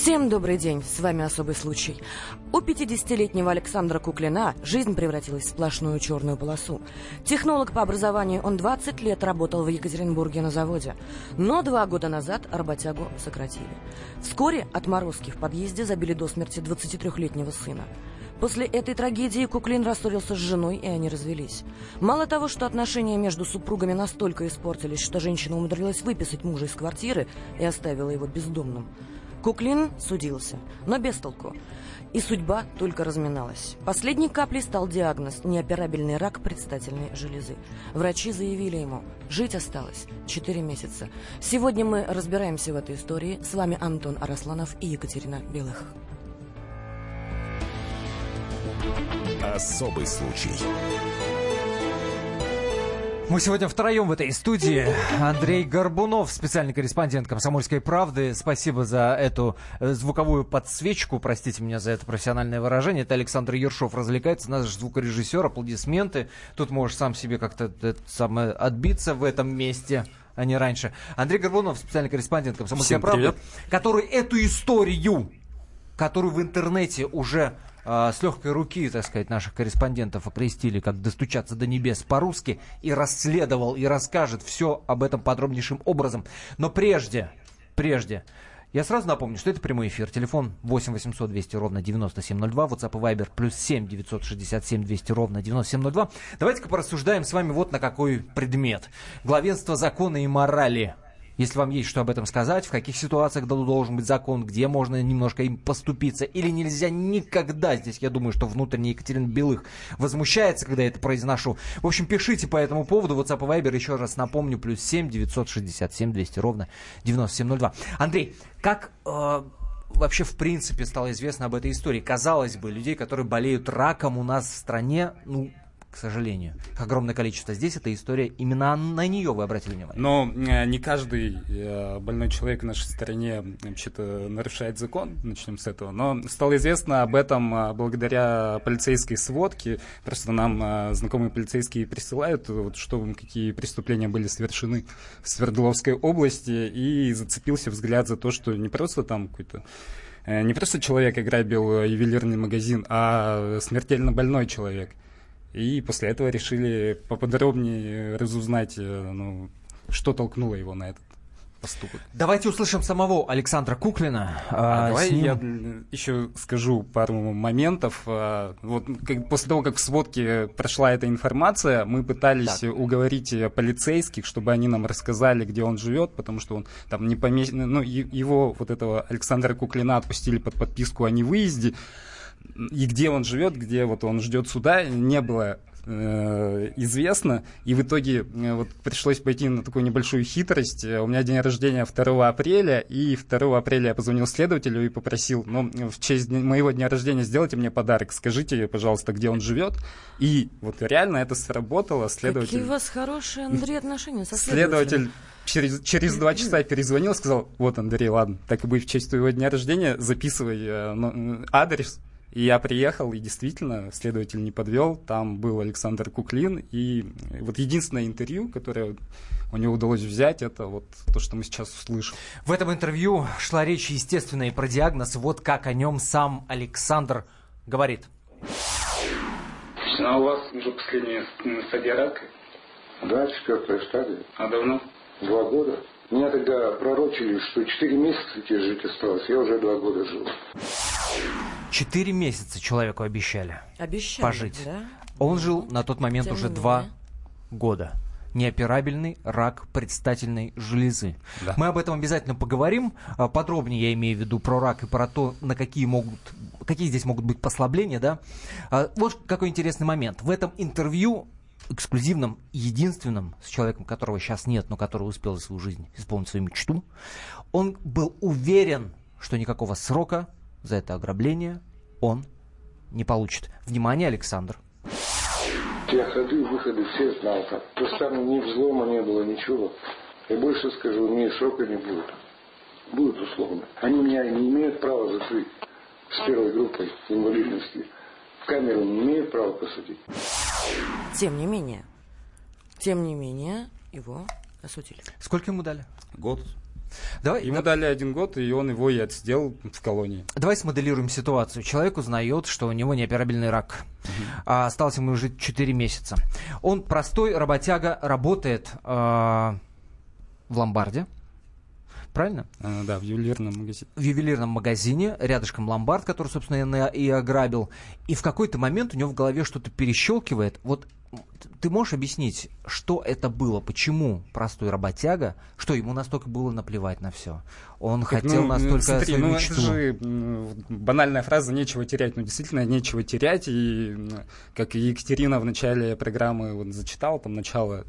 Всем добрый день, с вами «Особый случай». У 50-летнего Александра Куклина жизнь превратилась в сплошную черную полосу. Технолог по образованию, он 20 лет работал в Екатеринбурге на заводе. Но два года назад работягу сократили. Вскоре отморозки в подъезде забили до смерти 23-летнего сына. После этой трагедии Куклин рассорился с женой, и они развелись. Мало того, что отношения между супругами настолько испортились, что женщина умудрилась выписать мужа из квартиры и оставила его бездомным. Куклин судился, но без толку. И судьба только разминалась. Последней каплей стал диагноз – неоперабельный рак предстательной железы. Врачи заявили ему, жить осталось 4 месяца. Сегодня мы разбираемся в этой истории. С вами Антон Арасланов и Екатерина Белых. Особый случай. Мы сегодня втроем в этой студии. Андрей Горбунов, специальный корреспондент «Комсомольской правды». Спасибо за эту э, звуковую подсвечку. Простите меня за это профессиональное выражение. Это Александр Ершов развлекается, наш звукорежиссер. Аплодисменты. Тут можешь сам себе как-то самое отбиться в этом месте а не раньше. Андрей Горбунов, специальный корреспондент «Комсомольской правды», который эту историю, которую в интернете уже э, с легкой руки, так сказать, наших корреспондентов окрестили, как достучаться до небес по-русски, и расследовал, и расскажет все об этом подробнейшим образом. Но прежде, прежде, я сразу напомню, что это прямой эфир. Телефон 8 800 200 ровно 9702. WhatsApp и Viber плюс 7 967 200 ровно 9702. Давайте-ка порассуждаем с вами вот на какой предмет. Главенство закона и морали. Если вам есть что об этом сказать, в каких ситуациях должен быть закон, где можно немножко им поступиться или нельзя никогда. Здесь я думаю, что внутренний Екатерина Белых возмущается, когда я это произношу. В общем, пишите по этому поводу. WhatsApp и Viber, еще раз напомню, плюс 7 967 200 ровно 9702. Андрей, как э, вообще в принципе стало известно об этой истории? Казалось бы, людей, которые болеют раком у нас в стране, ну, к сожалению. Огромное количество. Здесь эта история, именно на нее вы обратили внимание. Но э, не каждый э, больной человек в нашей стране вообще-то нарушает закон, начнем с этого. Но стало известно об этом э, благодаря полицейской сводке. Просто нам знакомые полицейские присылают, вот, что какие преступления были совершены в Свердловской области, и зацепился взгляд за то, что не просто там какой-то не просто человек ограбил ювелирный магазин, а смертельно больной человек – и после этого решили поподробнее разузнать, э, ну, что толкнуло его на этот поступок. Давайте услышим самого Александра Куклина. А, а, давай ним... я еще скажу пару моментов. А, вот как, после того, как в сводке прошла эта информация, мы пытались так. уговорить полицейских, чтобы они нам рассказали, где он живет, потому что он там не помещен, ну его вот этого Александра Куклина отпустили под подписку о невыезде и где он живет, где вот он ждет суда, не было э, известно. И в итоге э, вот пришлось пойти на такую небольшую хитрость. У меня день рождения 2 апреля, и 2 апреля я позвонил следователю и попросил, ну, в честь моего дня рождения сделайте мне подарок, скажите, пожалуйста, где он живет. И вот реально это сработало. Следователь... Какие у вас хорошие, Андрей, отношения со следователем? Следователь через, через два часа перезвонил, сказал, вот, Андрей, ладно, так и будет в честь твоего дня рождения, записывай э, адрес, и я приехал, и действительно, следователь не подвел. Там был Александр Куклин. И вот единственное интервью, которое у него удалось взять, это вот то, что мы сейчас услышим. В этом интервью шла речь, естественно, и про диагноз. Вот как о нем сам Александр говорит. А у вас уже последняя стадия рака? Да, четвертая стадия. А давно? Два года. Меня тогда пророчили, что четыре месяца тебе жить осталось. Я уже два года жил. Четыре месяца человеку обещали, обещали пожить. Да? Он жил на тот момент уже два года. Неоперабельный рак предстательной железы. Да. Мы об этом обязательно поговорим. А, подробнее я имею в виду про рак и про то, на какие могут, какие здесь могут быть послабления, да. А, вот какой интересный момент. В этом интервью эксклюзивном, единственном, с человеком, которого сейчас нет, но который успел за свою жизнь исполнить свою мечту, он был уверен, что никакого срока за это ограбление он не получит. Внимание, Александр. Я ходы, выходы все знал там. То есть там ни взлома не было, ничего. И больше скажу, ни срока не будет. будут условно. Они меня не имеют права закрыть с первой группой инвалидности. В камеру не имеют права посадить. Тем не менее, тем не менее, его осудили. Сколько ему дали? Год. Давай, Ему да- дали один год, и он его и отсидел в колонии. Давай смоделируем ситуацию. Человек узнает, что у него неоперабельный рак. А осталось ему жить 4 месяца. Он простой работяга, работает э, в ломбарде. Правильно? А, да, в ювелирном магазине. в ювелирном магазине, рядышком ломбард, который, собственно, и ограбил. И в какой-то момент у него в голове что-то перещелкивает. Вот ты можешь объяснить, что это было, почему простой работяга, что ему настолько было наплевать на все? Он Так, хотел ну, настолько смотри, свою ну, мечту. это же банальная фраза «нечего терять». Ну, действительно, нечего терять. И, как Екатерина в начале программы вот, зачитала, там, начало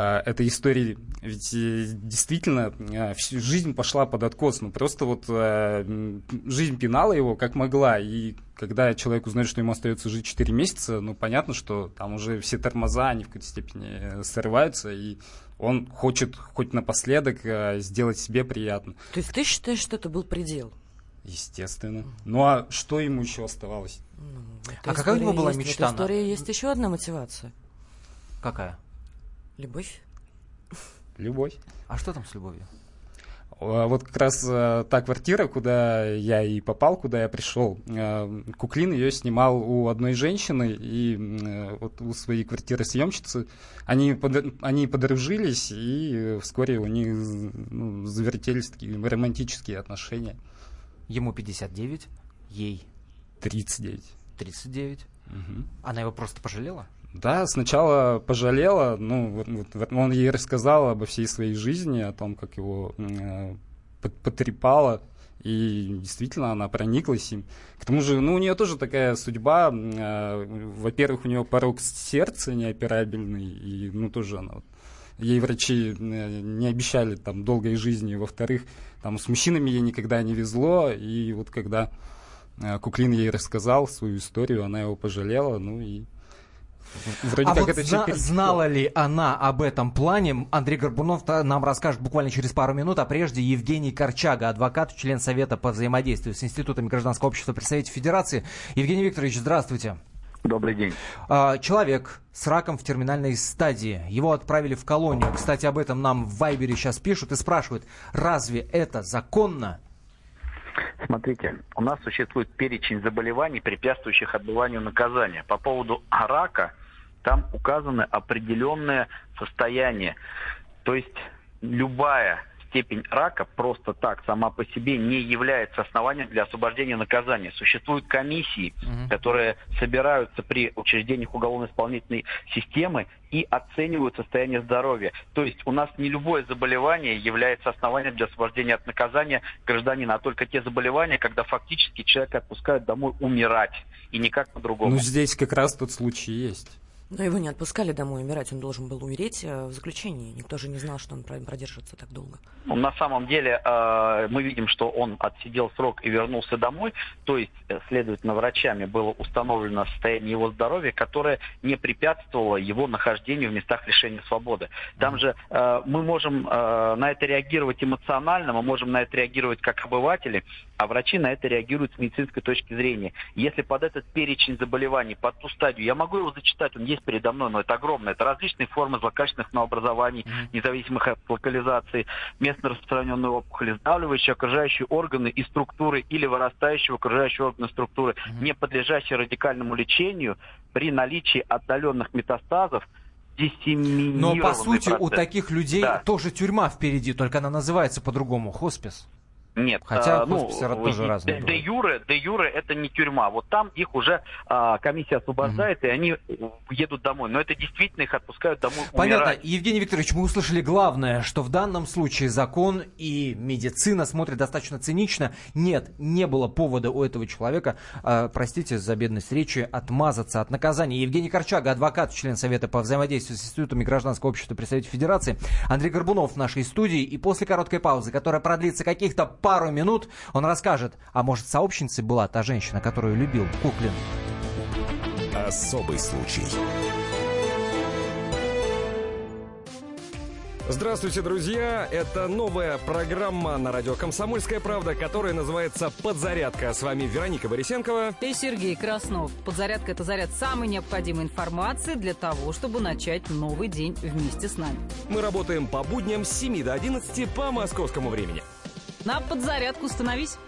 этой истории. Ведь э, действительно а, всю жизнь пошла под откос. Ну, просто вот жизнь пинала его как могла. И когда человек узнает, что ему остается жить 4 месяца, ну, понятно, что там уже все тормоза, они в какой-то степени э, срываются, и он хочет хоть напоследок сделать себе приятно. То есть ты считаешь, что это был предел? Естественно. Ну а что ему еще оставалось? Этой А какая у него была есть- мечта В этой истории есть еще одна мотивация. Какая? Любовь. Любовь. А что там с любовью? Вот как раз э, та квартира, куда я и попал, куда я пришел, э, Куклин ее снимал у одной женщины, и э, вот у своей квартиры съемщицы они, под- они подружились, и э, вскоре у них ну, завертелись такие романтические отношения. Ему 59, ей 39. 39. Мгм. Она его просто пожалела? Да, сначала пожалела, ну, вот, он ей рассказал обо всей своей жизни, о том, как его э, потрепало, и действительно она прониклась им. К тому же, ну, у нее тоже такая судьба, э, во-первых, у нее порог сердца неоперабельный, и, ну, тоже она вот Ей врачи э, не обещали там долгой жизни. Во-вторых, там с мужчинами ей никогда не везло. И вот когда э, Куклин ей рассказал свою историю, она его пожалела. Ну и вроде а как вот это зна- знала ли она об этом плане? Андрей Горбунов нам расскажет буквально через пару минут, а прежде Евгений Корчага, адвокат, член Совета по взаимодействию с Институтами гражданского общества при Совете Федерации. Евгений Викторович, здравствуйте. Добрый день. А, Человек с раком в терминальной стадии. Его отправили в колонию. Кстати, об этом нам в Вайбере сейчас пишут и спрашивают, разве это законно? Смотрите, у нас существует перечень заболеваний, препятствующих отбыванию наказания. По поводу рака там указаны определенные состояния. То есть любая степень рака просто так сама по себе не является основанием для освобождения наказания. Существуют комиссии, Мгм. которые собираются при учреждениях уголовно-исполнительной системы и оценивают состояние здоровья. То есть у нас не любое заболевание является основанием для освобождения от наказания гражданина, а только те заболевания, когда фактически человека отпускают домой умирать, и никак по-другому. Ну здесь как раз тот случай есть. Но его не отпускали домой умирать, он должен был умереть э, в заключении. Никто же не знал, что он про- продержится так долго. Ну, На самом деле э, мы видим, что он отсидел срок и вернулся домой, то есть, э, следовательно, врачами было установлено состояние его здоровья, которое не препятствовало его нахождению в местах лишения свободы. Там же мы можем на это реагировать эмоционально, мы можем на это реагировать как обыватели, а врачи на это реагируют с медицинской точки зрения. Если под этот перечень заболеваний, под ту стадию, я могу его зачитать, он есть передо мной, но это огромно. Это различные формы злокачественных новообразований, независимых от локализации, местно распространенные опухоли, сдавливающие окружающие органы и структуры или вырастающие в окружающие органы структуры, не подлежащие радикальному лечению при наличии отдаленных метастазов, Но по сути у процесс. таких людей Да. тоже тюрьма впереди, только она называется по-другому хоспис. Нет, Хотя а, ну, хосписы тоже и- разные Де, юре, де юре это не тюрьма. Вот там их уже а, комиссия освобождает, и они едут домой. Но это действительно их отпускают домой Понятно. умирать. Евгений Викторович, мы услышали главное, что в данном случае закон и медицина смотрят достаточно цинично. Нет, не было повода у этого человека, э, простите за бедность речи, отмазаться от наказания. Евгений Корчага, адвокат, член Совета по взаимодействию с институтами гражданского общества при Совете Федерации. Андрей Горбунов в нашей студии. И после короткой паузы, которая продлится каких-то пару минут, он расскажет, а может сообщницей была та женщина, которую любил Куклин. Особый случай. Здравствуйте, друзья! Это новая программа на радио «Комсомольская правда», которая называется «Подзарядка». С вами Вероника Борисенкова. И Сергей Краснов. Подзарядка – это заряд самой необходимой информации для того, чтобы начать новый день вместе с нами. Мы работаем по будням с 7 до 11 по московскому времени. На подзарядку становись.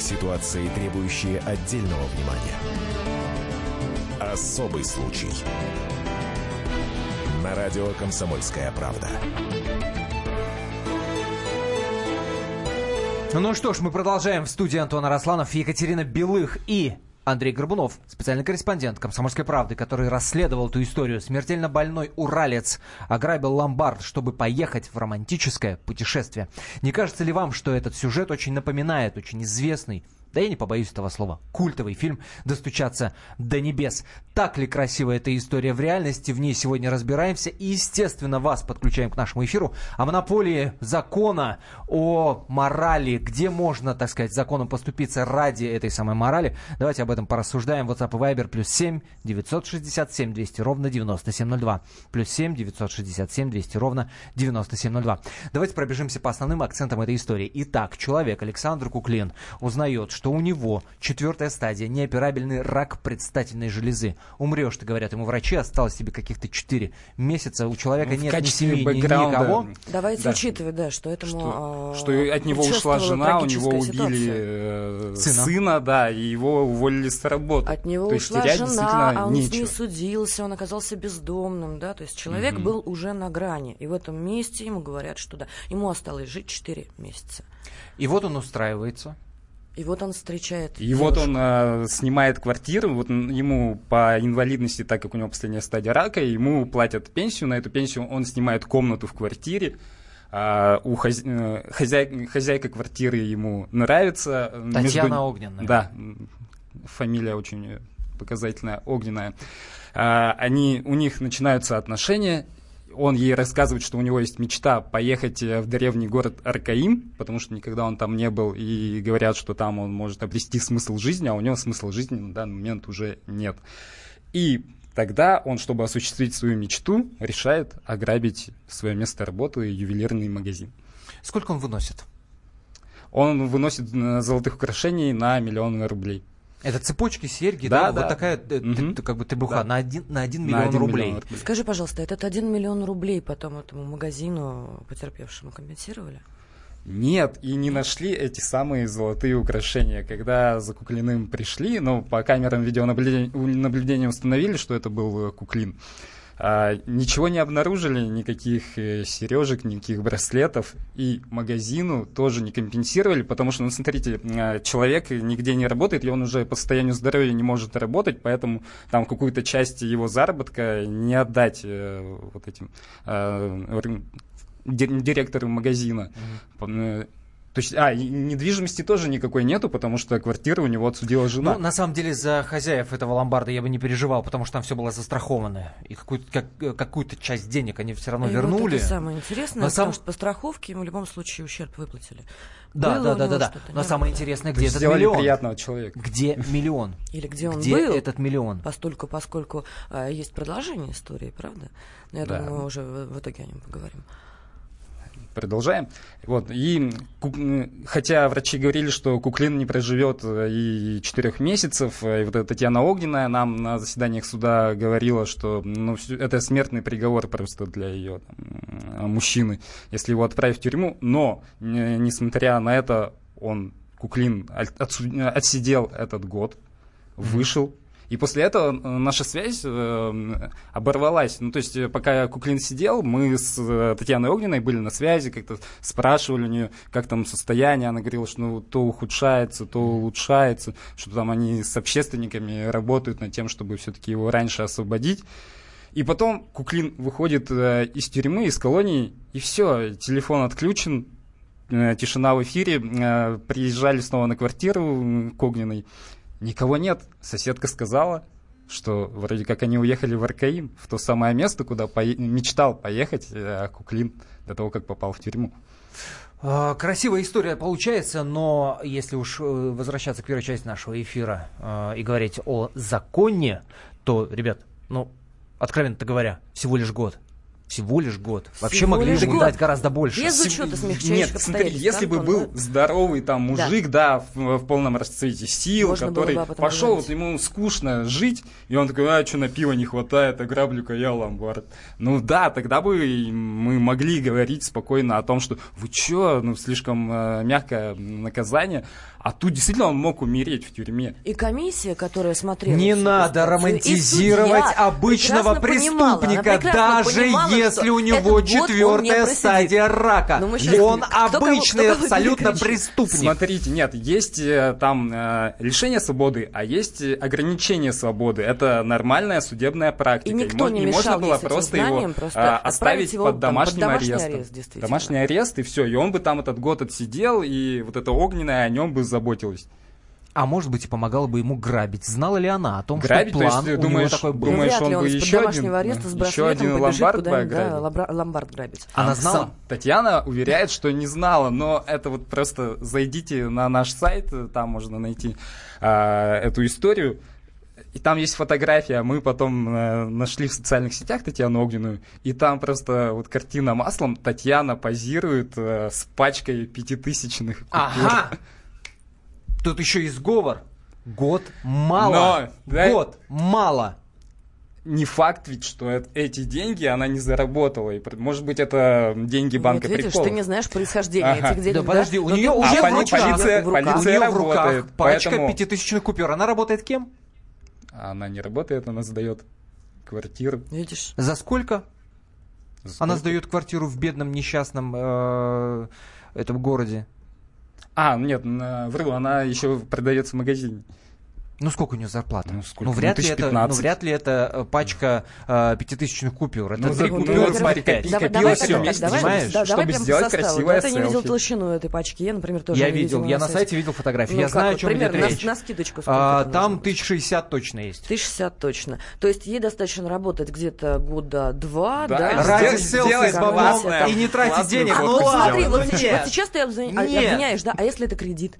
Ситуации, требующие отдельного внимания. Особый случай. На радио «Комсомольская правда». Ну что ж, мы продолжаем в студии Антона Росланов, Екатерина Белых и Андрей Горбунов, специальный корреспондент «Комсомольской правды», который расследовал эту историю. Смертельно больной уралец ограбил ломбард, чтобы поехать в романтическое путешествие. Не кажется ли вам, что этот сюжет очень напоминает очень известный да я не побоюсь этого слова, культовый фильм «Достучаться до небес». Так ли красива эта история в реальности, в ней сегодня разбираемся. И, естественно, вас подключаем к нашему эфиру о монополии закона, о морали, где можно, так сказать, законом поступиться ради этой самой морали. Давайте об этом порассуждаем. WhatsApp и Viber плюс 7 967 200 ровно 9702. Плюс 7 967 200 ровно 9702. Давайте пробежимся по основным акцентам этой истории. Итак, человек Александр Куклин узнает, что у него четвертая стадия, неоперабельный рак предстательной железы. Умрешь, ты говорят ему врачи, осталось тебе каких-то 4 месяца, у человека Ну, нет ни семьи, ни никого. Давайте Да. учитывать, да, что этому... Что, а, что от него ушла жена, у него убили ситуация. э, Сына. сына. да, и его уволили с работы. От него То есть ушла терять жена, а он с ней нечего. судился, он оказался бездомным, да, то есть человек Мгм. был уже на грани, и в этом месте ему говорят, что да, ему осталось жить 4 месяца. И вот он устраивается. И вот он встречает И вот девушку. он э, снимает квартиру, вот ему по инвалидности, так как у него последняя стадия рака, ему платят пенсию, на эту пенсию он снимает комнату в квартире, а, у хозя- э, хозяй- хозяйка квартиры ему нравится. Татьяна Огненная. Да, фамилия очень показательная, Огненная. А, Они, у них начинаются отношения, он ей рассказывает, что у него есть мечта поехать э, в древний город Аркаим, потому что никогда он там не был, и говорят, что там он может обрести смысл жизни, а у него смысла жизни на данный момент уже нет. И тогда он, чтобы осуществить свою мечту, решает ограбить свое место работы ювелирный магазин. Сколько он выносит? Он выносит э, золотых украшений на миллион рублей. Это цепочки, серьги, Да, да, да. вот такая, Мгм. ты- как бы требуха, Да. на один, на один На миллион один рублей. миллион рублей. Скажи, пожалуйста, этот 1 миллион рублей потом этому магазину потерпевшему компенсировали? Нет, и не нашли эти самые золотые украшения. Когда за Куклиным пришли, ну, по камерам видеонаблюдения наблюдения установили, что это был э, Куклин. А, ничего не обнаружили, никаких э, сережек, никаких браслетов. И магазину тоже не компенсировали, потому что, ну, смотрите, э, человек нигде не работает, и он уже по состоянию здоровья не может работать, поэтому там какую-то часть его заработка не отдать э, вот этим ди- директору магазина. Э, То есть, а, недвижимости тоже никакой нету, потому что квартира у него отсудила жена. Ну, на самом деле, за хозяев этого ломбарда я бы не переживал, потому что там все было застраховано. И какую-то, как- э, какую-то часть денег они все равно И вот вернули. это самое интересное, Но потому сам- что по страховке ему в любом случае ущерб выплатили. Да, Было да, да, да, да. Но самое было? интересное, где этот миллион? приятного человека. Где миллион? Или где он Где был? этот миллион? Постольку, поскольку а, есть продолжение истории, правда? Но я Да. думаю, мы уже в, в итоге о нем поговорим. Продолжаем. Вот, и хотя врачи говорили, что Куклин не проживет э, и четырех месяцев, э, и вот эта Татьяна Огненная нам на заседаниях суда говорила, что ну, это смертный приговор просто для ее там, мужчины, если его отправить в тюрьму. Но, не- несмотря на это, он, Куклин, отсидел этот год, вышел. И после этого э, наша связь э, оборвалась. Ну, то есть, э, пока Куклин сидел, мы с э, Татьяной Огненной были на связи, как-то спрашивали у нее, как там состояние. Она говорила, что ну, то ухудшается, то улучшается, что там они с общественниками работают над тем, чтобы все-таки его раньше освободить. И потом Куклин выходит из тюрьмы, из колонии, и все, телефон отключен, тишина в эфире. Приезжали снова на квартиру к Огненной. Никого нет. Соседка сказала, что вроде как они уехали в Аркаим, в то самое место, куда пое- мечтал поехать э, Куклин до того, как попал в тюрьму. А, Красивая история получается, но если уж э, возвращаться к первой части нашего эфира э, и говорить о законе, то, ребят, ну, Откровенно говоря, всего лишь год. Всего лишь год. Вообще Всего могли ему год. дать гораздо больше. Без учета смягчающих Нет, смотри, если бы был да? здоровый там мужик, да, в, в полном расцвете сил, Можно который пошел, говорить. вот ему скучно жить, и он такой, а, что на пиво не хватает, ограблю-ка я ломбард. Ну да, тогда бы мы могли говорить спокойно о том, что вы чё, ну слишком э, мягкое наказание, а тут действительно он мог умереть в тюрьме. И комиссия, которая смотрела... Не надо романтизировать обычного преступника, даже понимала, если у него четвертая стадия рака. Ну, Он обычный абсолютно преступник. Смотрите, нет, есть э, там э, лишение свободы, а есть э, ограничение свободы. Это нормальная судебная практика. И никто не можно мешал было просто знанием его просто отправить оставить его под домашним домашний арестом. домашний арест и все, и он бы там этот год отсидел, и вот это огненное о нем бы заботилось. А может быть, и помогала бы ему грабить. Знала ли она о том, Грабить? что То есть план у думаешь- него такой был? Думаешь, вряд ли он он из-под еще домашнего один, ареста с еще браслетом один ломбард да, ломбард грабить. Она А знала? сам- Татьяна уверяет, что не знала, но это вот просто зайдите на наш сайт, там можно найти а, эту историю. И там есть фотография, мы потом э, нашли в социальных сетях Татьяну Огненную, и там просто вот картина маслом, Татьяна позирует э, с пачкой пятитысячных купюр. Ага! Тут еще и сговор. Год мало. Но, да, Год мало. Не факт ведь, что э- эти деньги она не заработала. И, может быть, это деньги банка вот видишь, приколов. ты не знаешь происхождение Ага. этих денег. Да подожди, у Но нее ты уже А в поли- руках. полиция- в руках. У полиция нее в руках работает, пачка поэтому- пятитысячных купюр. Она работает кем? Она не работает, она сдает квартиру. Видишь? За сколько? За Она сколько? сдает квартиру в бедном несчастном э, этом городе. А, нет, на- вру, она еще продается в магазине. Ну сколько у нее зарплата? Ну, сколько? Ну, вряд, Ну, ли это, 1015. ну вряд ли это э, пачка э, пятитысячных купюр. Это Ну, три за- ну, купюры вот по смотри, пять. копи- Давай, давай, всё так, вместе, давай, понимаешь? да, давай чтобы сделать красивое Да, ты не видел селфи. толщину этой пачки. Я, например, тоже Я не видел, я на сайте видел фотографии. Ну, я как знаю, вот, о чем примерно, идет на- речь. на скидочку сколько А, там может быть? 1060 точно есть. 1060 точно. То есть ей достаточно работать где-то года два, Да, да? Ради Сделать- селфи с и не тратить денег. Ну смотри, ну вот, сейчас, ты Нет. обвиняешь, да? А если это кредит?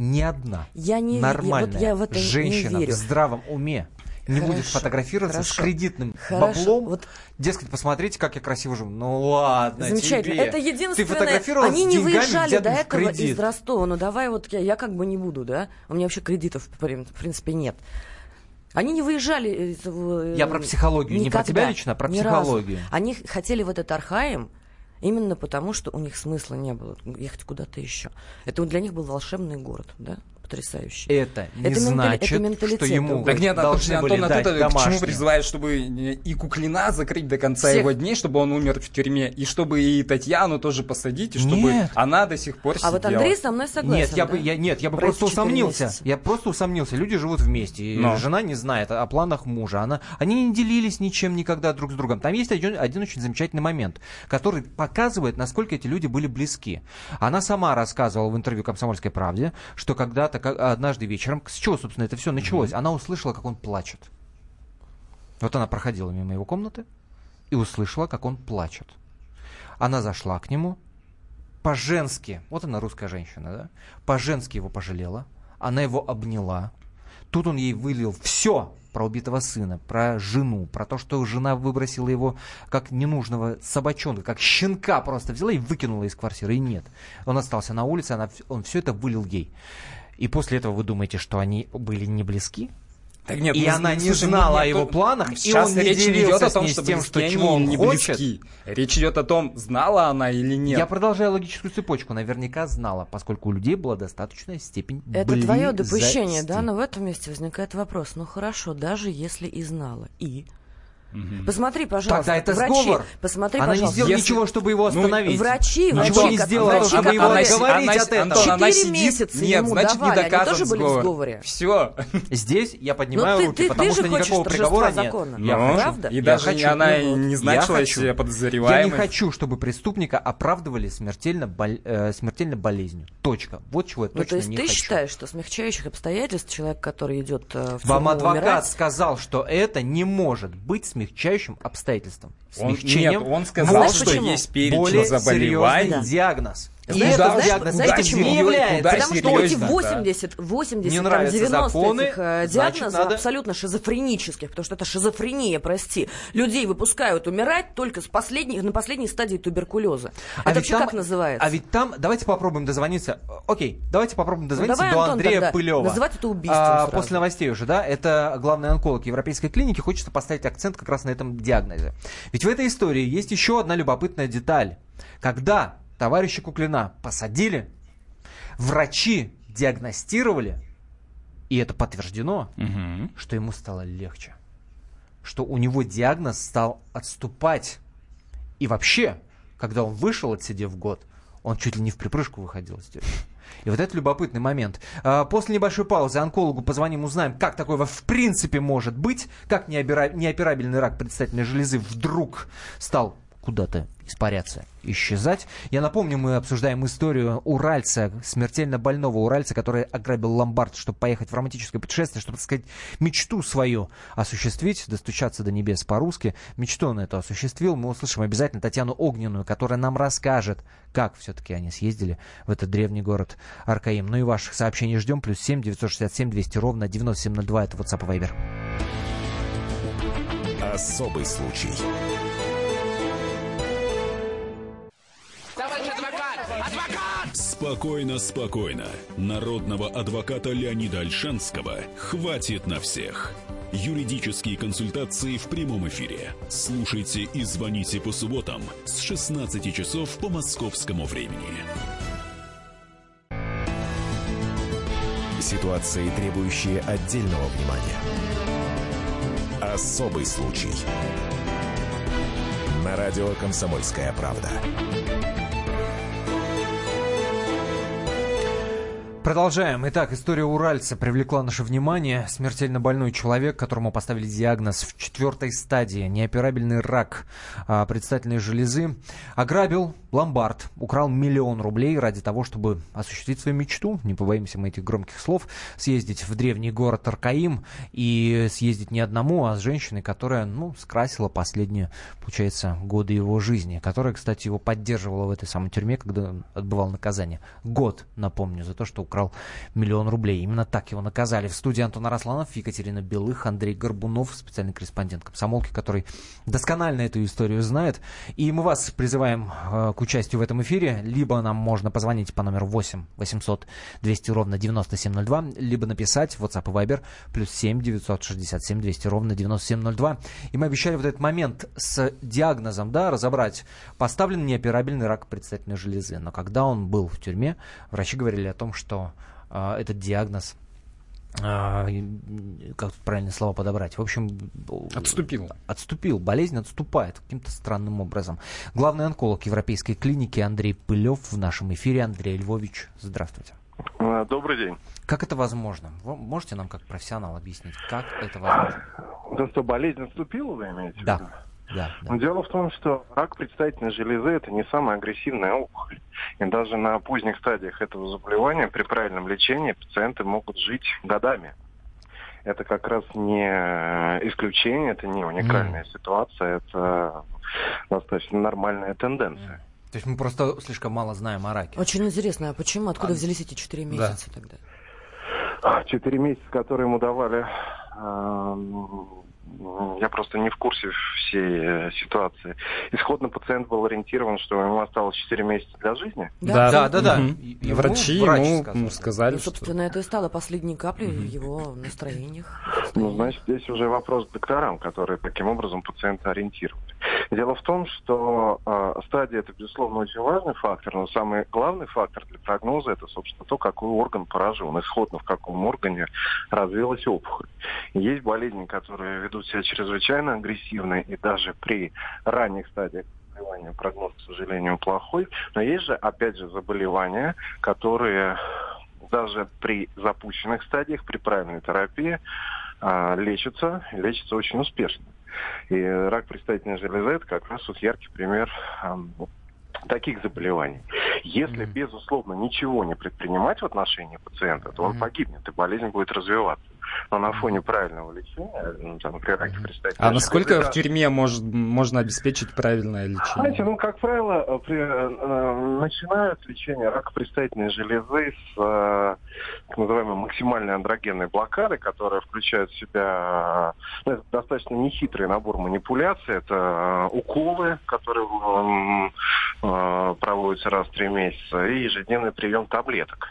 Ни одна Я не- нормальная вот я в это не женщина верю. в здравом уме не Хорошо, будет фотографироваться с хорошо. кредитным Хорошо, баблом. вот- Дескать, посмотрите, как я красиво живу. Ну ладно Замечательно. тебе. Это Ты единственное. фотографировалась Они с не выезжали до этого кредит. из Ростова. Ну давай вот я, я как бы не буду, да? У меня вообще кредитов, в прин- в принципе, нет. Они не выезжали. из, э, Я про психологию, не про никогда, тебя лично, а про ни разу. психологию. Они хотели в этот Архаим именно потому, что у них смысла не было ехать куда-то еще. Это для них был волшебный город, да? Потрясающий. Это не Это ментали- значит, это что ему. Так нет, должны Антон, были а дать ты-то к чему призываешь, чтобы и Куклина закрыть до конца Всех. его дней, чтобы он умер в тюрьме, и чтобы и Татьяну тоже посадить, и чтобы Нет. она до сих пор А вот сидела. Андрей со мной согласен. Нет, я да? бы, я, нет, я бы Про просто усомнился. месяца. Я просто усомнился. Люди живут вместе. И Но. жена не знает о, о планах мужа. Она, они не делились ничем никогда друг с другом. Там есть один, один очень замечательный момент, который показывает, насколько эти люди были близки. Она сама рассказывала в интервью «Комсомольской правде», что когда-то, как- однажды вечером, с чего, собственно, это все началось, она услышала, как он плачет. Вот она проходила мимо его комнаты и услышала, как он плачет. Она зашла к нему, по-женски, вот она русская женщина, да, по-женски его пожалела, она его обняла, тут он ей вылил все про убитого сына, про жену, про то, что жена выбросила его как ненужного собачонка, как щенка просто взяла и выкинула из квартиры, и нет. Он остался на улице, она, он все это вылил ей. И после этого вы думаете, что они были не близки? Так нет, И ну, она не слушай, знала о его то- планах, и Сейчас он не речь не идет о с том, ней что с тем, что чего он не хочет. близки. Речь идет о том, знала она или нет. Я продолжаю логическую цепочку. Наверняка знала, поскольку у людей была достаточная степень Это твое допущение, да? Но в этом месте возникает вопрос. Ну хорошо, даже если и знала. И? Посмотри, пожалуйста. Тогда это врачи, сговор. Посмотри, Она не пожалуйста. сделала Если- ничего, чтобы его Ну, остановить. Врачи, Ничего врачи, не как- сделала, врачи, чтобы его которые- отговорить она, от этого. Антон, она Четыре сидит... месяца Нет, ему значит, давали, не они доказан тоже были в сговор. сговоре? Все. Здесь я поднимаю Ну, ты- руки, ты- потому ты что никакого приговора нет. закона. Я Ну, хочу. Правда? И Я даже хочу. она Ну не Я значилась хочу. Я подозреваемой. не хочу, чтобы преступника оправдывали смертельно, э, смертельно болезнью. Точка. Вот чего я Ну, точно то есть не ты хочу. считаешь, что смягчающих обстоятельств человек, который идет э, в Вам адвокат сказал, что это не может быть смягчающим обстоятельством. Он- Смягчением нет, он сказал, что почему? есть перечень более заболеваний. серьезный диагноз. И Знаешь, это знаешь, диагноз знаешь, этим почему? не является. Потому что эти серьезно, да. 80, 80 Не там, нравятся 90 законы, этих э, диагнозов надо- абсолютно шизофренических, потому что это шизофрения, прости. Людей выпускают умирать только с последней, на последней стадии туберкулеза. это А вообще там- как называется? А ведь там, давайте попробуем дозвониться. Окей, давайте попробуем дозвониться давай, до Антон, Андрея Пылева. называть это убийством А, сразу. после новостей уже, да? Это главный онколог Европейской клиники. Хочется поставить акцент как раз на этом диагнозе. Ведь в этой истории есть еще одна любопытная деталь. Когда товарища Куклина посадили, врачи диагностировали, и это подтверждено, Мгм. что ему стало легче. Что у него диагноз стал отступать. И вообще, когда он вышел, отсидев год, он чуть ли не в припрыжку выходил тюрьмы. И вот это любопытный момент. А, После небольшой паузы онкологу позвоним, узнаем, как такое в принципе может быть, как неопера- неоперабельный рак предстательной железы вдруг стал куда-то испаряться, исчезать. Я напомню, мы обсуждаем историю уральца, смертельно больного уральца, который ограбил ломбард, чтобы поехать в романтическое путешествие, чтобы, так сказать, мечту свою осуществить, достучаться до небес по-русски. Мечту он эту осуществил. Мы услышим обязательно Татьяну Огненную, которая нам расскажет, как все-таки они съездили в этот древний город Аркаим. Ну и ваших сообщений ждем. Плюс 7 967 200 ровно 9702. Это WhatsApp и Viber. Особый случай. Спокойно, спокойно. Народного адвоката Леонида Альшанского хватит на всех. Юридические консультации в прямом эфире. Слушайте и звоните по субботам с 16 часов по московскому времени. Ситуации, требующие отдельного внимания. Особый случай. На радио «Комсомольская правда». Продолжаем. Итак, история уральца привлекла наше внимание. Смертельно больной человек, которому поставили диагноз в четвертой стадии, неоперабельный рак а, предстательной железы, ограбил ломбард, украл миллион рублей ради того, чтобы осуществить свою мечту, не побоимся мы этих громких слов, съездить в древний город Аркаим и съездить не одному, а с женщиной, которая, ну, скрасила последние, получается, годы его жизни, которая, кстати, его поддерживала в этой самой тюрьме, когда отбывал наказание. Год, напомню, за то, что украл миллион рублей. Именно так его наказали. В студии Антон Арасланов, Екатерина Белых, Андрей Горбунов, специальный корреспондент комсомолки, который досконально эту историю знает. И мы вас призываем э, к участию в этом эфире. Либо нам можно позвонить по номеру 8 800 200 ровно 9702, либо написать в WhatsApp и Viber плюс 7 967 200 ровно 9702. И мы обещали вот этот момент с диагнозом, да, разобрать. Поставлен неоперабельный рак предстательной железы. Но когда он был в тюрьме, врачи говорили о том, что э, этот диагноз а, как тут правильные слова подобрать. В общем, Отступил. Отступил. Болезнь отступает каким-то странным образом. Главный онколог Европейской клиники Андрей Пылев в нашем эфире. Андрей Львович, здравствуйте. А, Добрый день. Как это возможно? Вы можете нам как профессионал объяснить, как это возможно? Да что, болезнь наступила, вы имеете в виду? Да. Да, да. Но дело в том, что рак предстательной железы – это не самая агрессивная опухоль. И даже на поздних стадиях этого заболевания при правильном лечении пациенты могут жить годами. Это как раз не исключение, это не уникальная ситуация, это достаточно нормальная тенденция. То есть мы просто слишком мало знаем о раке. Очень интересно, а почему, откуда А, взялись эти четыре да. месяца тогда? Четыре месяца, которые ему давали, эм, я просто не в курсе всей э, ситуации. Исходно пациент был ориентирован, что ему осталось 4 месяца для жизни. Да? Да, да, да. И- ему Врачи врач ему сказал. сказали, Ну, что... собственно, это и стало последней каплей в его настроениях. Ну, значит, здесь уже вопрос к докторам, которые таким образом пациента ориентировали. Дело в том, что э, стадия это, безусловно, очень важный фактор, но самый главный фактор для прогноза это, собственно, то, какой орган поражен, исходно в каком органе развилась опухоль. Есть болезни, которые ведут себя чрезвычайно агрессивно, и даже при ранних стадиях заболевания прогноз, к сожалению, плохой. Но есть же, опять же, заболевания, которые даже при запущенных стадиях, при правильной терапии, а, лечатся, лечатся очень успешно. И рак предстательной железы это как раз вот яркий пример ам, таких заболеваний. Если, безусловно, ничего не предпринимать в отношении пациента, то он погибнет, и болезнь будет развиваться. Но на фоне правильного лечения, ну, там, при раке предстательной А насколько в тюрьме может, можно обеспечить правильное лечение? Знаете, ну, как правило, э, при, э, начинают лечение рака предстательной железы с э, так называемой максимальной андрогенной блокады, которая включает в себя ну, это достаточно нехитрый набор манипуляций. Это э, уколы, которые э, проводятся раз в три месяца, и ежедневный прием таблеток.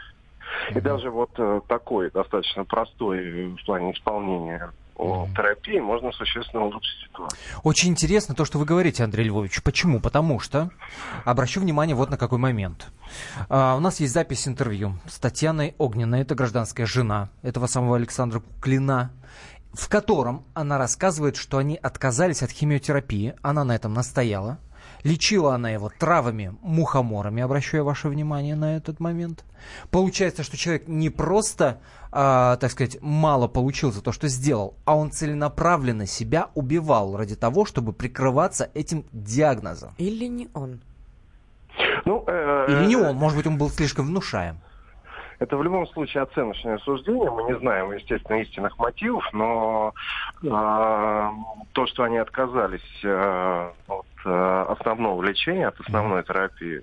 И даже вот э, такой достаточно простой в плане исполнения терапии можно существенно улучшить ситуацию. Очень интересно то, что вы говорите, Андрей Львович. Почему? Потому что, обращу внимание вот на какой момент. А, у нас есть запись интервью с Татьяной Огненной, это гражданская жена этого самого Александра Куклина, в котором она рассказывает, что они отказались от химиотерапии, она на этом настояла, Лечила она его травами, мухоморами, обращаю ваше внимание на этот момент. Получается, что человек не просто, э, так сказать, мало получил за то, что сделал, а он целенаправленно себя убивал ради того, чтобы прикрываться этим диагнозом. Или не он? Ну, э, Или не он, может быть, он был слишком внушаем. Это в любом случае оценочное суждение. Мы не знаем, естественно, истинных мотивов, но э, то, что они отказались э, от Э, основного лечения, от основной терапии,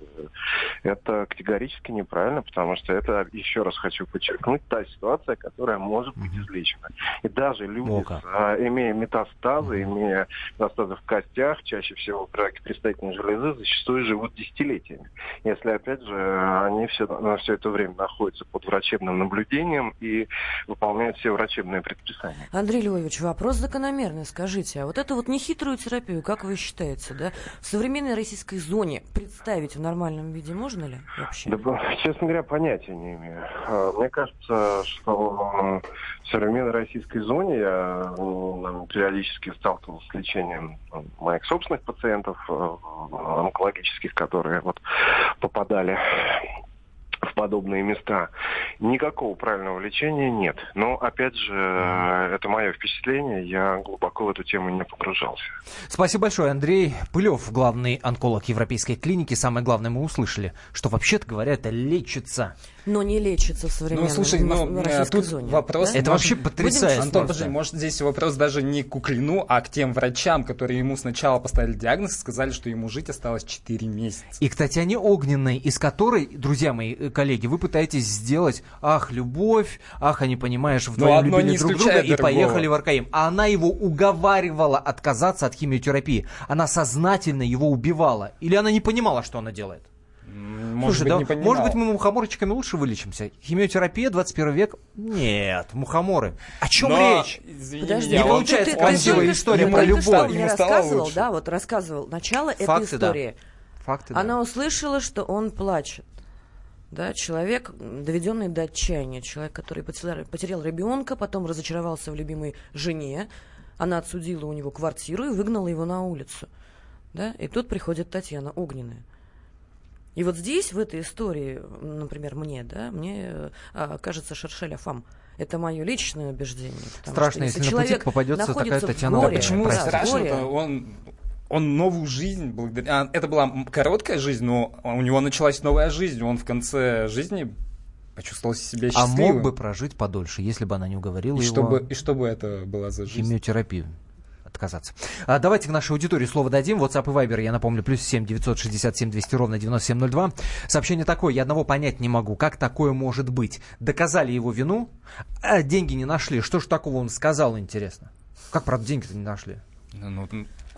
это категорически неправильно, потому что это, еще раз хочу подчеркнуть, та ситуация, которая может быть излечена. И даже люди, с, а, имея метастазы, имея метастазы в костях, чаще всего при раке предстательной железы, зачастую живут десятилетиями. Если, опять же, они все, на все это время находятся под врачебным наблюдением и выполняют все врачебные предписания. Андрей Львович, вопрос закономерный. Скажите, а вот эту вот нехитрую терапию, как вы считаете, да, в современной российской зоне представить в нормальном виде можно ли вообще? Да, честно говоря, понятия не имею. А, мне кажется, что в современной российской зоне я ну, периодически сталкивался с лечением моих собственных пациентов э, онкологических, которые вот попадали в подобные места. Никакого правильного лечения нет. Но, опять же, это мое впечатление, я глубоко в эту тему не погружался. Спасибо большое, Андрей Пылев, главный онколог Европейской клиники. Самое главное, мы услышали, что вообще-то говоря, это лечится. Но не лечится в современной ну, слушай, ну, российской тут зоне. Вопрос, да? Это вообще потрясающе. Антон, подожди, может здесь вопрос даже не к Куклину, а к тем врачам, которые ему сначала поставили диагноз и сказали, что ему жить осталось 4 месяца. И к Татьяне Огненной, из которой, друзья мои э, коллеги, вы пытаетесь сделать, ах, любовь, ах, они, понимаешь, вдвоем любили друг друга другого. и поехали в Аркаим. А она его уговаривала отказаться от химиотерапии. Она сознательно его убивала. Или она не понимала, что она делает? Может Слушай, быть, да, не может быть, мы мухоморчиками лучше вылечимся? Химиотерапия 21 век? Нет, мухоморы. О чем Но, речь? Извини Подожди, не получается ты, красивая ты, история ты, про любовь. Что, мне рассказывал, лучше. да, вот рассказывал начало Факты, этой истории. Да. Факты, Она да. услышала, что он плачет. Да, человек, доведенный до отчаяния, человек, который потерял, потерял ребенка, потом разочаровался в любимой жене, она отсудила у него квартиру и выгнала его на улицу. Да? И тут приходит Татьяна Огненная. И вот здесь, в этой истории, например, мне, да, мне а, кажется Шершеля Фам. Это мое личное убеждение. Страшно, если, если на пути попадется такая Татьяна. Да почему да, страшно? Он он новую жизнь благодаря... А, это была короткая жизнь, но у него началась новая жизнь. Он в конце жизни почувствовал себя счастливым. А мог бы прожить подольше, если бы она не уговорила и его... Чтобы, и что бы это была за жизнь? Химиотерапию отказаться. А, давайте к нашей аудитории слово дадим. WhatsApp и Viber, я напомню, плюс 7 967 200 ровно 9702. Сообщение такое, я одного понять не могу. Как такое может быть? Доказали его вину, а деньги не нашли. Что ж такого он сказал, интересно? Как, правда, деньги-то не нашли? Ну,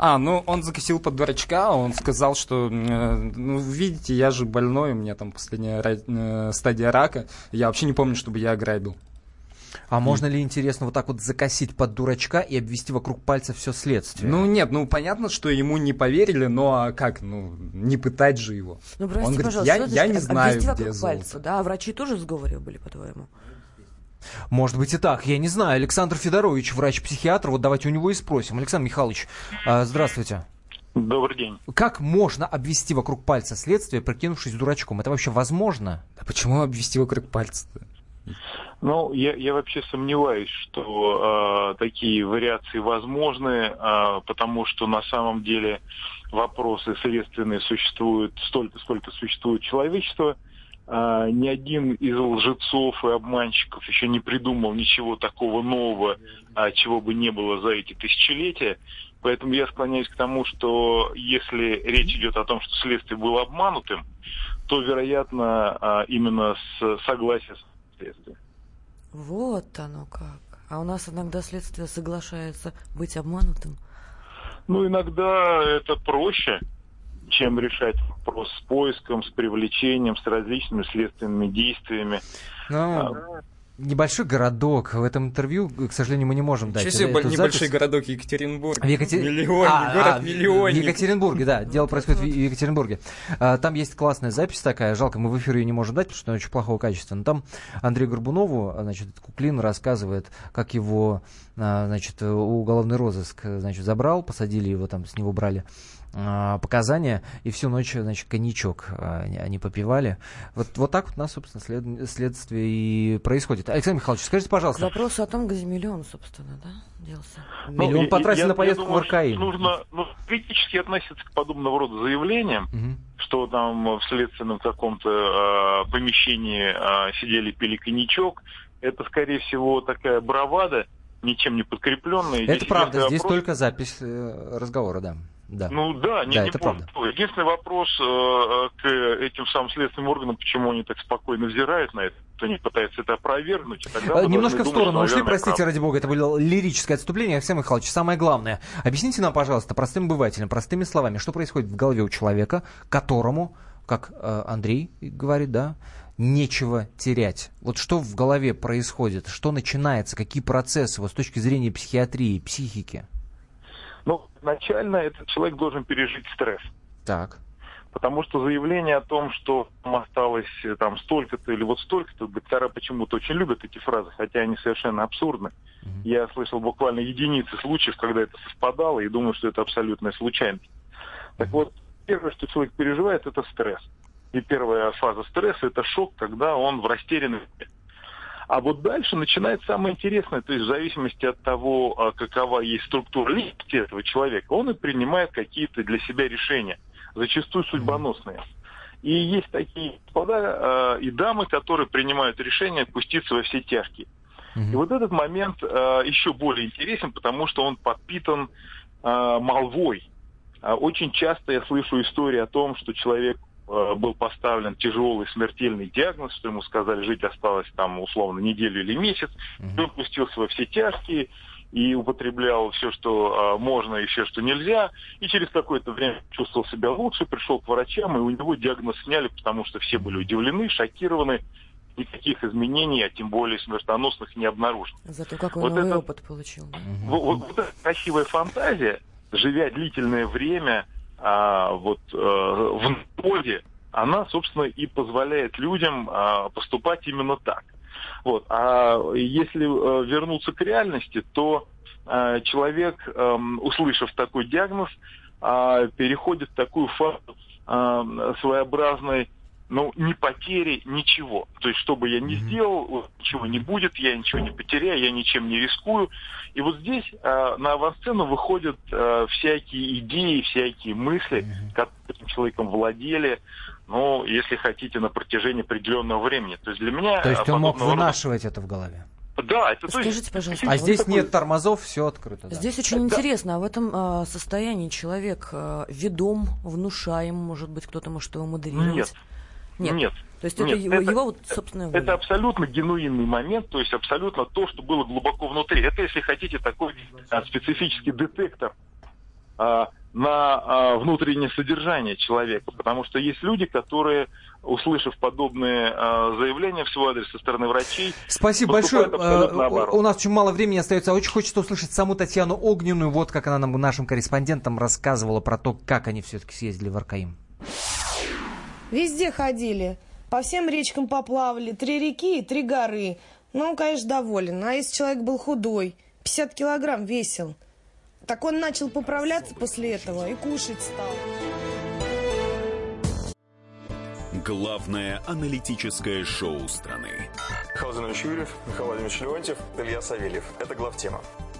а, ну он закосил под дурачка, он сказал, что, э, ну, видите, я же больной, у меня там последняя э, стадия рака, я вообще не помню, чтобы я ограбил. А и... можно ли, интересно, вот так вот закосить под дурачка и обвести вокруг пальца все следствие? Ну нет, ну понятно, что ему не поверили, но а как, ну не пытать же его. Ну прости, Он говорит, я, я не знаю, где золото. Пальца, да? А врачи тоже в сговоре были, по-твоему? Может быть и так, я не знаю. Александр Федорович, врач-психиатр, вот давайте у него и спросим. Александр Михайлович, а, здравствуйте. Добрый день. Как можно обвести вокруг пальца следствие, прикинувшись дурачком? Это вообще возможно? Да почему обвести вокруг пальца-то? Ну, я, я вообще сомневаюсь, что э, такие вариации возможны, э, потому что на самом деле вопросы следственные существуют столько, сколько существует человечество. А, ни один из лжецов и обманщиков еще не придумал ничего такого нового, а, чего бы не было за эти тысячелетия. Поэтому я склоняюсь к тому, что если речь идет о том, что следствие было обманутым, то, вероятно, а, именно с согласия следствия. Вот оно как. А у нас иногда следствие соглашается быть обманутым. Ну, иногда это проще, чем решать вопрос с поиском, с привлечением, с различными следственными действиями. Ну, а, небольшой городок. В этом интервью, к сожалению, мы не можем дать. Себе небольшой запись. городок Екатеринбург. В Екатер... Миллионник, а, город а, миллионник. В Екатеринбурге, да. Дело происходит в Екатеринбурге. А, там есть классная запись такая. Жалко, мы в эфире ее не можем дать, потому что она очень плохого качества. Но там Андрей Горбунову, значит, Куклин рассказывает, как его, а, значит, уголовный розыск, значит, забрал, посадили его там, с него брали а, показания, и всю ночь, значит, коньячок а, они попивали. Вот, вот так вот у нас, собственно, след, следствие и происходит. Александр Михайлович, скажите, пожалуйста. Вопрос о том, где миллион, собственно, да, делся? Ну, миллион потратил на поездку думаю, в Аркаим. Нужно ну, критически относиться к подобного рода заявлениям, угу. что там в следственном каком-то э, помещении э, сидели, пили коньячок. Это, скорее всего, такая бравада, ничем не подкрепленная. Это правда, здесь вопрос... только запись э, разговора, да. Да. Ну да, не, да, не это правда. Единственный вопрос э, к этим самым следственным органам, почему они так спокойно взирают на это, кто не пытается это опровергнуть. Тогда Немножко в сторону думать, ушли, простите, правда. ради бога, это было лирическое отступление. Алексей Михайлович, самое главное, объясните нам, пожалуйста, простым обывателям, простыми словами, что происходит в голове у человека, которому, как э, Андрей говорит, да, нечего терять. Вот что в голове происходит, что начинается, какие процессы вот с точки зрения психиатрии, психики? Изначально этот человек должен пережить стресс. Так. Потому что заявление о том, что там осталось э, там столько-то или вот столько-то, доктора почему-то очень любят эти фразы, хотя они совершенно абсурдны. Mm-hmm. Я слышал буквально единицы случаев, когда это совпадало, и думаю, что это абсолютная случайность. Mm-hmm. Так вот, первое, что человек переживает, это стресс. И первая фаза стресса – это шок, когда он в растерянности. А вот дальше начинается самое интересное, то есть в зависимости от того, а, какова есть структура личности этого человека, он и принимает какие-то для себя решения, зачастую судьбоносные. И есть такие господа э, и дамы, которые принимают решение отпуститься во все тяжкие. И вот этот момент э, еще более интересен, потому что он подпитан э, молвой. Очень часто я слышу истории о том, что человек был поставлен тяжелый смертельный диагноз, что ему сказали, жить осталось там условно неделю или месяц. Mm-hmm. Он пустился во все тяжкие и употреблял все, что э, можно и все, что нельзя. И через какое-то время чувствовал себя лучше, пришел к врачам, и у него диагноз сняли, потому что все были удивлены, шокированы. Никаких изменений, а тем более смертоносных, не обнаружено. Зато какой вот это, опыт получил. Вот, вот, вот эта красивая фантазия, живя длительное время а, вот э, в народе, она, собственно, и позволяет людям а, поступать именно так. Вот. А если а, вернуться к реальности, то а, человек, а, услышав такой диагноз, а, переходит в такую фазу а, своеобразной ну, ни потери, ничего. То есть, что бы я ни сделал, ничего не будет, я ничего не потеряю, я ничем не рискую. И вот здесь э, на авансцену выходят э, всякие идеи, всякие мысли, которые этим человеком владели, ну, если хотите, на протяжении определенного времени. То есть для меня... То есть он мог вынашивать рода... это в голове? Да, это Скажите, есть, пожалуйста. А здесь такой... нет тормозов, все открыто. Да. Здесь очень да. интересно, а в этом а, состоянии человек а, ведом, внушаем, может быть, кто-то может его модерировать? Нет. Нет. Нет. То есть Нет, это его, это, его вот собственное воля. Это абсолютно генуинный момент, то есть абсолютно то, что было глубоко внутри. Это, если хотите, такой а, специфический детектор а, на а, внутреннее содержание человека. Потому что есть люди, которые, услышав подобные а, заявления в свой адрес со стороны врачей... Спасибо большое. А, у нас очень мало времени остается. Очень хочется услышать саму Татьяну Огненную. Вот как она нам, нашим корреспондентам рассказывала про то, как они все-таки съездили в Аркаим. Везде ходили. По всем речкам поплавали. Три реки и три горы. Ну, он, конечно, доволен. А если человек был худой, 50 килограмм весил, так он начал поправляться после этого и кушать стал. Главное аналитическое шоу страны. Михаил Юрьев, Михаил Владимирович Леонтьев, Илья Савельев. Это главтема.